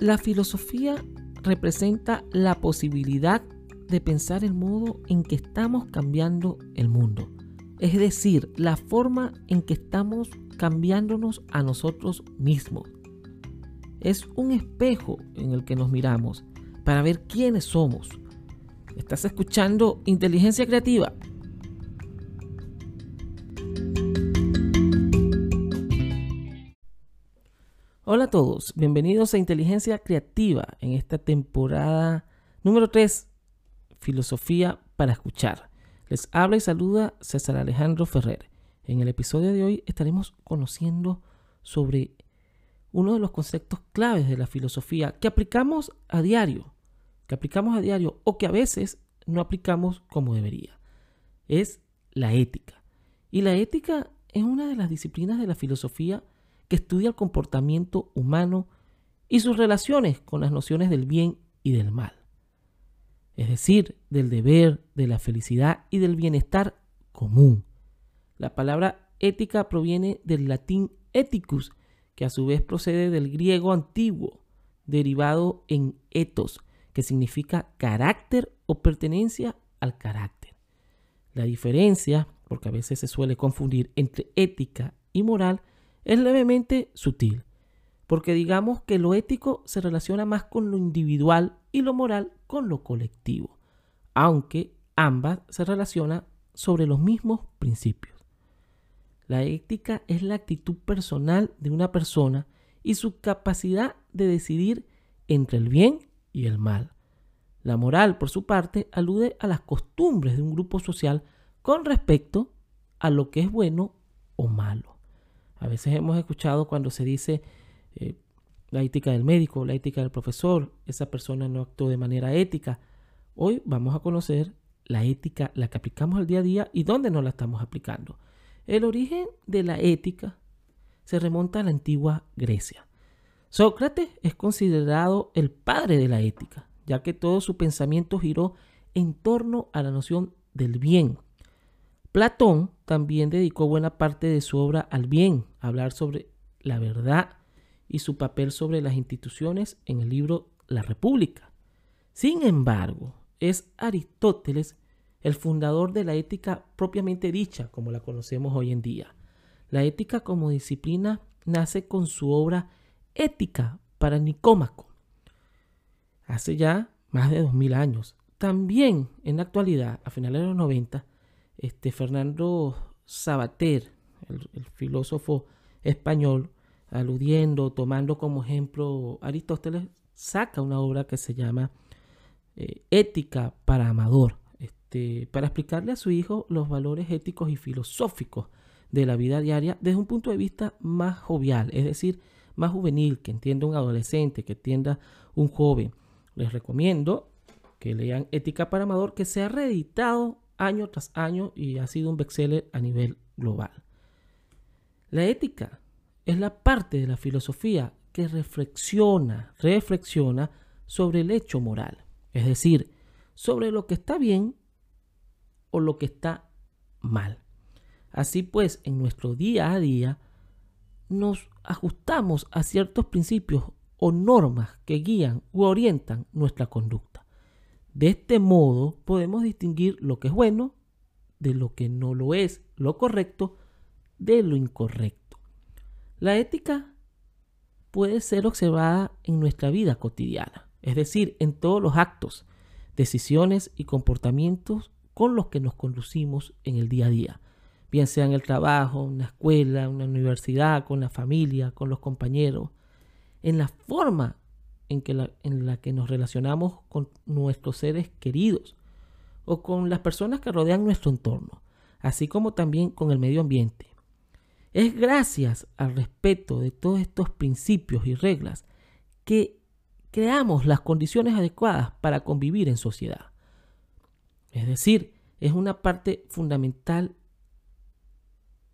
La filosofía representa la posibilidad de pensar el modo en que estamos cambiando el mundo. Es decir, la forma en que estamos cambiándonos a nosotros mismos. Es un espejo en el que nos miramos para ver quiénes somos. ¿Estás escuchando inteligencia creativa? Hola a todos, bienvenidos a Inteligencia Creativa en esta temporada número 3, Filosofía para Escuchar. Les habla y saluda César Alejandro Ferrer. En el episodio de hoy estaremos conociendo sobre uno de los conceptos claves de la filosofía que aplicamos a diario, que aplicamos a diario o que a veces no aplicamos como debería. Es la ética. Y la ética es una de las disciplinas de la filosofía que estudia el comportamiento humano y sus relaciones con las nociones del bien y del mal. Es decir, del deber, de la felicidad y del bienestar común. La palabra ética proviene del latín ethicus, que a su vez procede del griego antiguo, derivado en ethos, que significa carácter o pertenencia al carácter. La diferencia, porque a veces se suele confundir entre ética y moral, es levemente sutil, porque digamos que lo ético se relaciona más con lo individual y lo moral con lo colectivo, aunque ambas se relacionan sobre los mismos principios. La ética es la actitud personal de una persona y su capacidad de decidir entre el bien y el mal. La moral, por su parte, alude a las costumbres de un grupo social con respecto a lo que es bueno o malo. A veces hemos escuchado cuando se dice eh, la ética del médico, la ética del profesor, esa persona no actuó de manera ética. Hoy vamos a conocer la ética, la que aplicamos al día a día y dónde no la estamos aplicando. El origen de la ética se remonta a la antigua Grecia. Sócrates es considerado el padre de la ética, ya que todo su pensamiento giró en torno a la noción del bien, Platón también dedicó buena parte de su obra al bien, hablar sobre la verdad y su papel sobre las instituciones en el libro La República. Sin embargo, es Aristóteles el fundador de la ética propiamente dicha, como la conocemos hoy en día. La ética como disciplina nace con su obra Ética para Nicómaco, hace ya más de dos mil años. También en la actualidad, a finales de los 90, este, Fernando Sabater, el, filósofo español, aludiendo, tomando como ejemplo Aristóteles, saca una obra que se llama eh, Ética para Amador, este, para explicarle a su hijo los valores éticos y filosóficos de la vida diaria desde un punto de vista más jovial, es decir, más juvenil, que entienda un adolescente, que entienda un joven. Les recomiendo que lean Ética para Amador, que se ha reeditado año tras año y ha sido un bestseller a nivel global. La ética es la parte de la filosofía que reflexiona, reflexiona sobre el hecho moral, es decir, sobre lo que está bien o lo que está mal. Así pues, en nuestro día a día nos ajustamos a ciertos principios o normas que guían u orientan nuestra conducta. De este modo podemos distinguir lo que es bueno de lo que no lo es, lo correcto de lo incorrecto. La ética puede ser observada en nuestra vida cotidiana, es decir, en todos los actos, decisiones y comportamientos con los que nos conducimos en el día a día, bien sea en el trabajo, en la escuela, en la universidad, con la familia, con los compañeros, en la forma en, que en la que nos relacionamos con nuestros seres queridos o con las personas que rodean nuestro entorno, así como también con el medio ambiente. Es gracias al respeto de todos estos principios y reglas que creamos las condiciones adecuadas para convivir en sociedad. Es decir, es una parte fundamental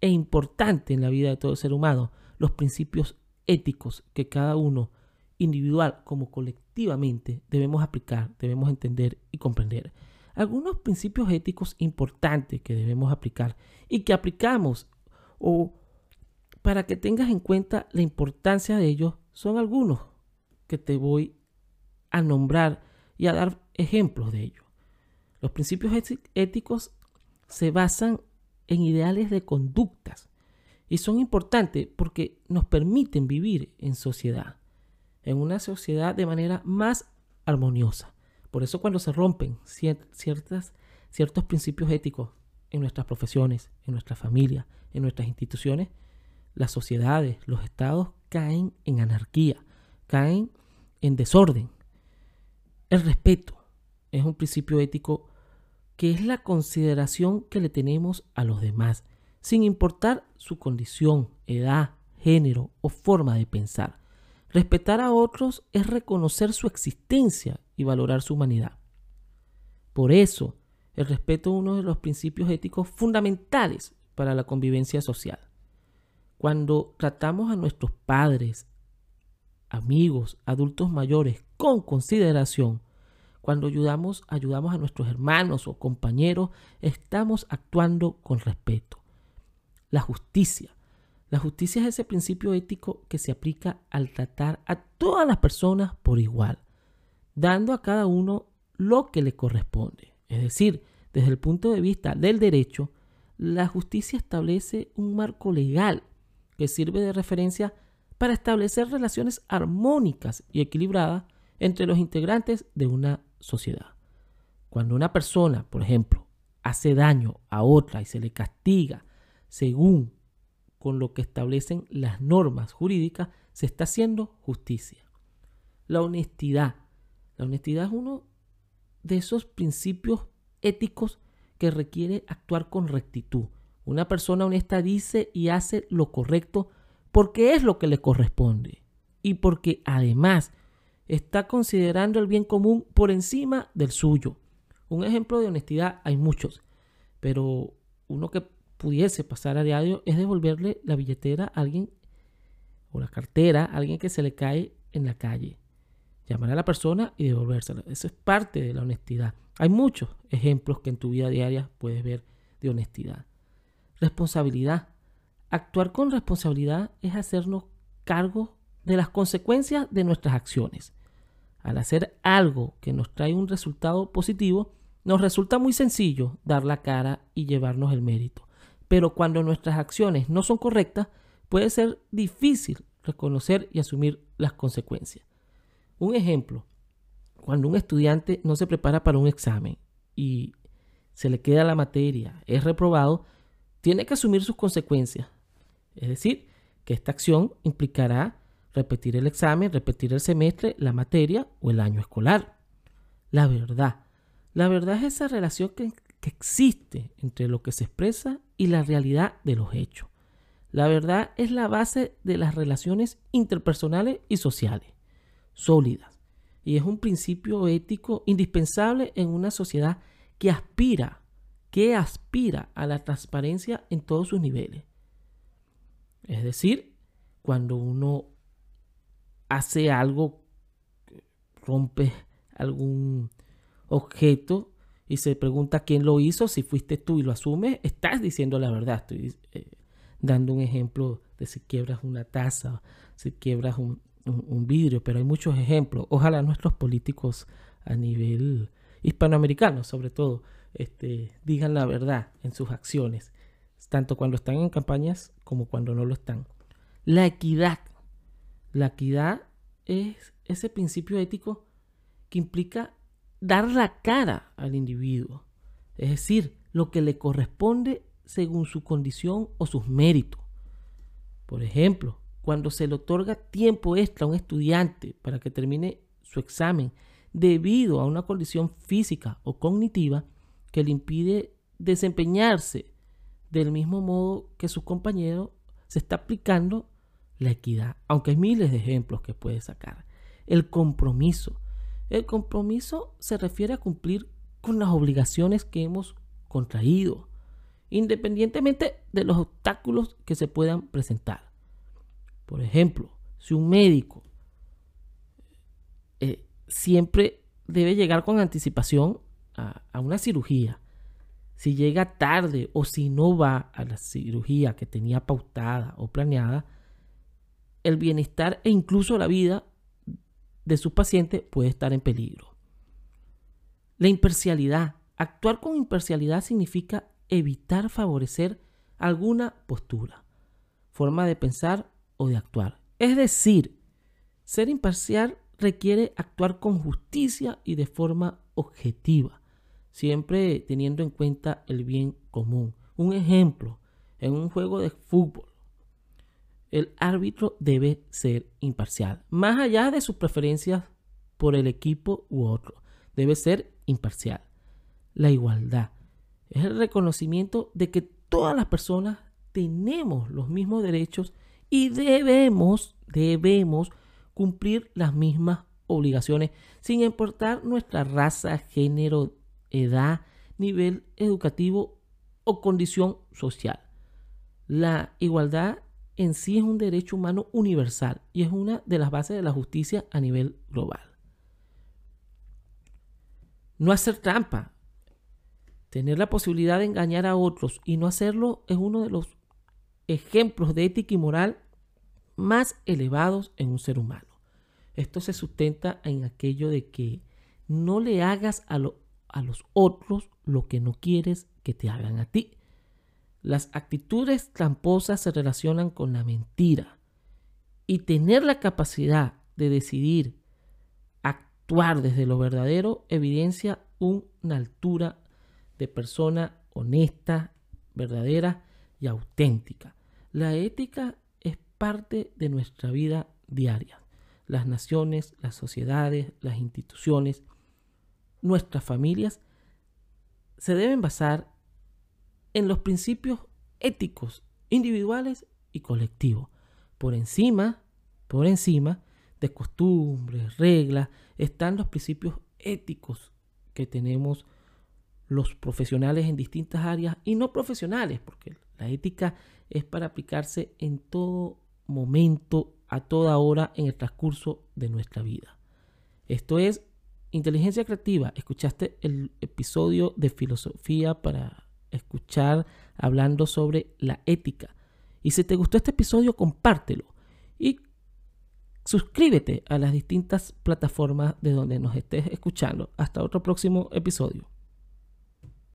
e importante en la vida de todo ser humano, los principios éticos que cada uno individual como colectivamente debemos aplicar, debemos entender y comprender. Algunos principios éticos importantes que debemos aplicar y que aplicamos o para que tengas en cuenta la importancia de ellos son algunos que te voy a nombrar y a dar ejemplos de ello. Los principios éticos se basan en ideales de conductas y son importantes porque nos permiten vivir en sociedad, en una sociedad de manera más armoniosa. Por eso cuando se rompen ciertas, ciertos principios éticos en nuestras profesiones, en nuestra familia, en nuestras instituciones, las sociedades, los estados caen en anarquía, caen en desorden. El respeto es un principio ético que es la consideración que le tenemos a los demás, sin importar su condición, edad, género o forma de pensar. Respetar a otros es reconocer su existencia y valorar su humanidad. Por eso, el respeto es uno de los principios éticos fundamentales para la convivencia social. Cuando tratamos a nuestros padres, amigos, adultos mayores con consideración, cuando ayudamos, ayudamos a nuestros hermanos o compañeros, estamos actuando con respeto. La justicia. La justicia es ese principio ético que se aplica al tratar a todas las personas por igual, dando a cada uno lo que le corresponde. Es decir, desde el punto de vista del derecho, la justicia establece un marco legal que sirve de referencia para establecer relaciones armónicas y equilibradas entre los integrantes de una sociedad. Cuando una persona, por ejemplo, hace daño a otra y se le castiga según con lo que establecen las normas jurídicas, se está haciendo justicia. La honestidad. La honestidad es uno de esos principios éticos que requiere actuar con rectitud. Una persona honesta dice y hace lo correcto porque es lo que le corresponde y porque además está considerando el bien común por encima del suyo. Un ejemplo de honestidad hay muchos, pero uno que pudiese pasar a diario es devolverle la billetera a alguien o la cartera a alguien que se le cae en la calle. Llamar a la persona y devolvérsela. Eso es parte de la honestidad. Hay muchos ejemplos que en tu vida diaria puedes ver de honestidad. Responsabilidad. Actuar con responsabilidad es hacernos cargo de las consecuencias de nuestras acciones. Al hacer algo que nos trae un resultado positivo, nos resulta muy sencillo dar la cara y llevarnos el mérito. Pero cuando nuestras acciones no son correctas, puede ser difícil reconocer y asumir las consecuencias. Un ejemplo, cuando un estudiante no se prepara para un examen y se le queda la materia, es reprobado, tiene que asumir sus consecuencias. Es decir, que esta acción implicará repetir el examen, repetir el semestre, la materia o el año escolar. La verdad. La verdad es esa relación que, que existe entre lo que se expresa y la realidad de los hechos. La verdad es la base de las relaciones interpersonales y sociales, sólidas, y es un principio ético indispensable en una sociedad que aspira, que aspira a la transparencia en todos sus niveles. Es decir, cuando uno hace algo, rompe algún objeto y se pregunta quién lo hizo, si fuiste tú y lo asumes, estás diciendo la verdad. Estoy eh, dando un ejemplo de si quiebras una taza, si quiebras un, vidrio, pero hay muchos ejemplos. Ojalá nuestros políticos a nivel hispanoamericano, sobre todo, este, digan la verdad en sus acciones, tanto cuando están en campañas como cuando no lo están. La equidad la equidad es ese principio ético que implica dar la cara al individuo, es decir, lo que le corresponde según su condición o sus méritos. Por ejemplo, cuando se le otorga tiempo extra a un estudiante para que termine su examen debido a una condición física o cognitiva que le impide desempeñarse del mismo modo que sus compañeros, se está aplicando la equidad, aunque hay miles de ejemplos que puedes sacar. El compromiso. El compromiso se refiere a cumplir con las obligaciones que hemos contraído, independientemente de los obstáculos que se puedan presentar. Por ejemplo, si un médico eh, siempre debe llegar con anticipación a una cirugía, si llega tarde o si no va a la cirugía que tenía pautada o planeada, el bienestar e incluso la vida de su paciente puede estar en peligro. La imparcialidad. Actuar con imparcialidad significa evitar favorecer alguna postura, forma de pensar o de actuar. Es decir, ser imparcial requiere actuar con justicia y de forma objetiva, siempre teniendo en cuenta el bien común. Un ejemplo, en un juego de fútbol, el árbitro debe ser imparcial, más allá de sus preferencias por el equipo u otro, debe ser imparcial. La igualdad es el reconocimiento de que todas las personas tenemos los mismos derechos y debemos, debemos cumplir las mismas obligaciones sin importar nuestra raza, género, edad, nivel educativo o condición social. La igualdad en sí es un derecho humano universal y es una de las bases de la justicia a nivel global. No hacer trampa. Tener la posibilidad de engañar a otros y no hacerlo es uno de los ejemplos de ética y moral más elevados en un ser humano. Esto se sustenta en aquello de que no le hagas a, a los otros lo que no quieres que te hagan a ti. Las actitudes tramposas se relacionan con la mentira y tener la capacidad de decidir actuar desde lo verdadero evidencia una altura de persona honesta, verdadera y auténtica. La ética es parte de nuestra vida diaria. Las naciones, las sociedades, las instituciones, nuestras familias se deben basar en los principios éticos individuales y colectivos. Por encima, por encima de costumbres, reglas, están los principios éticos que tenemos los profesionales en distintas áreas y no profesionales, porque la ética es para aplicarse en todo momento, a toda hora, en el transcurso de nuestra vida. Esto es inteligencia creativa. Escuchaste el episodio de filosofía para escuchar hablando sobre la ética. Y si te gustó este episodio, compártelo. Y suscríbete a las distintas plataformas de donde nos estés escuchando. Hasta otro próximo episodio.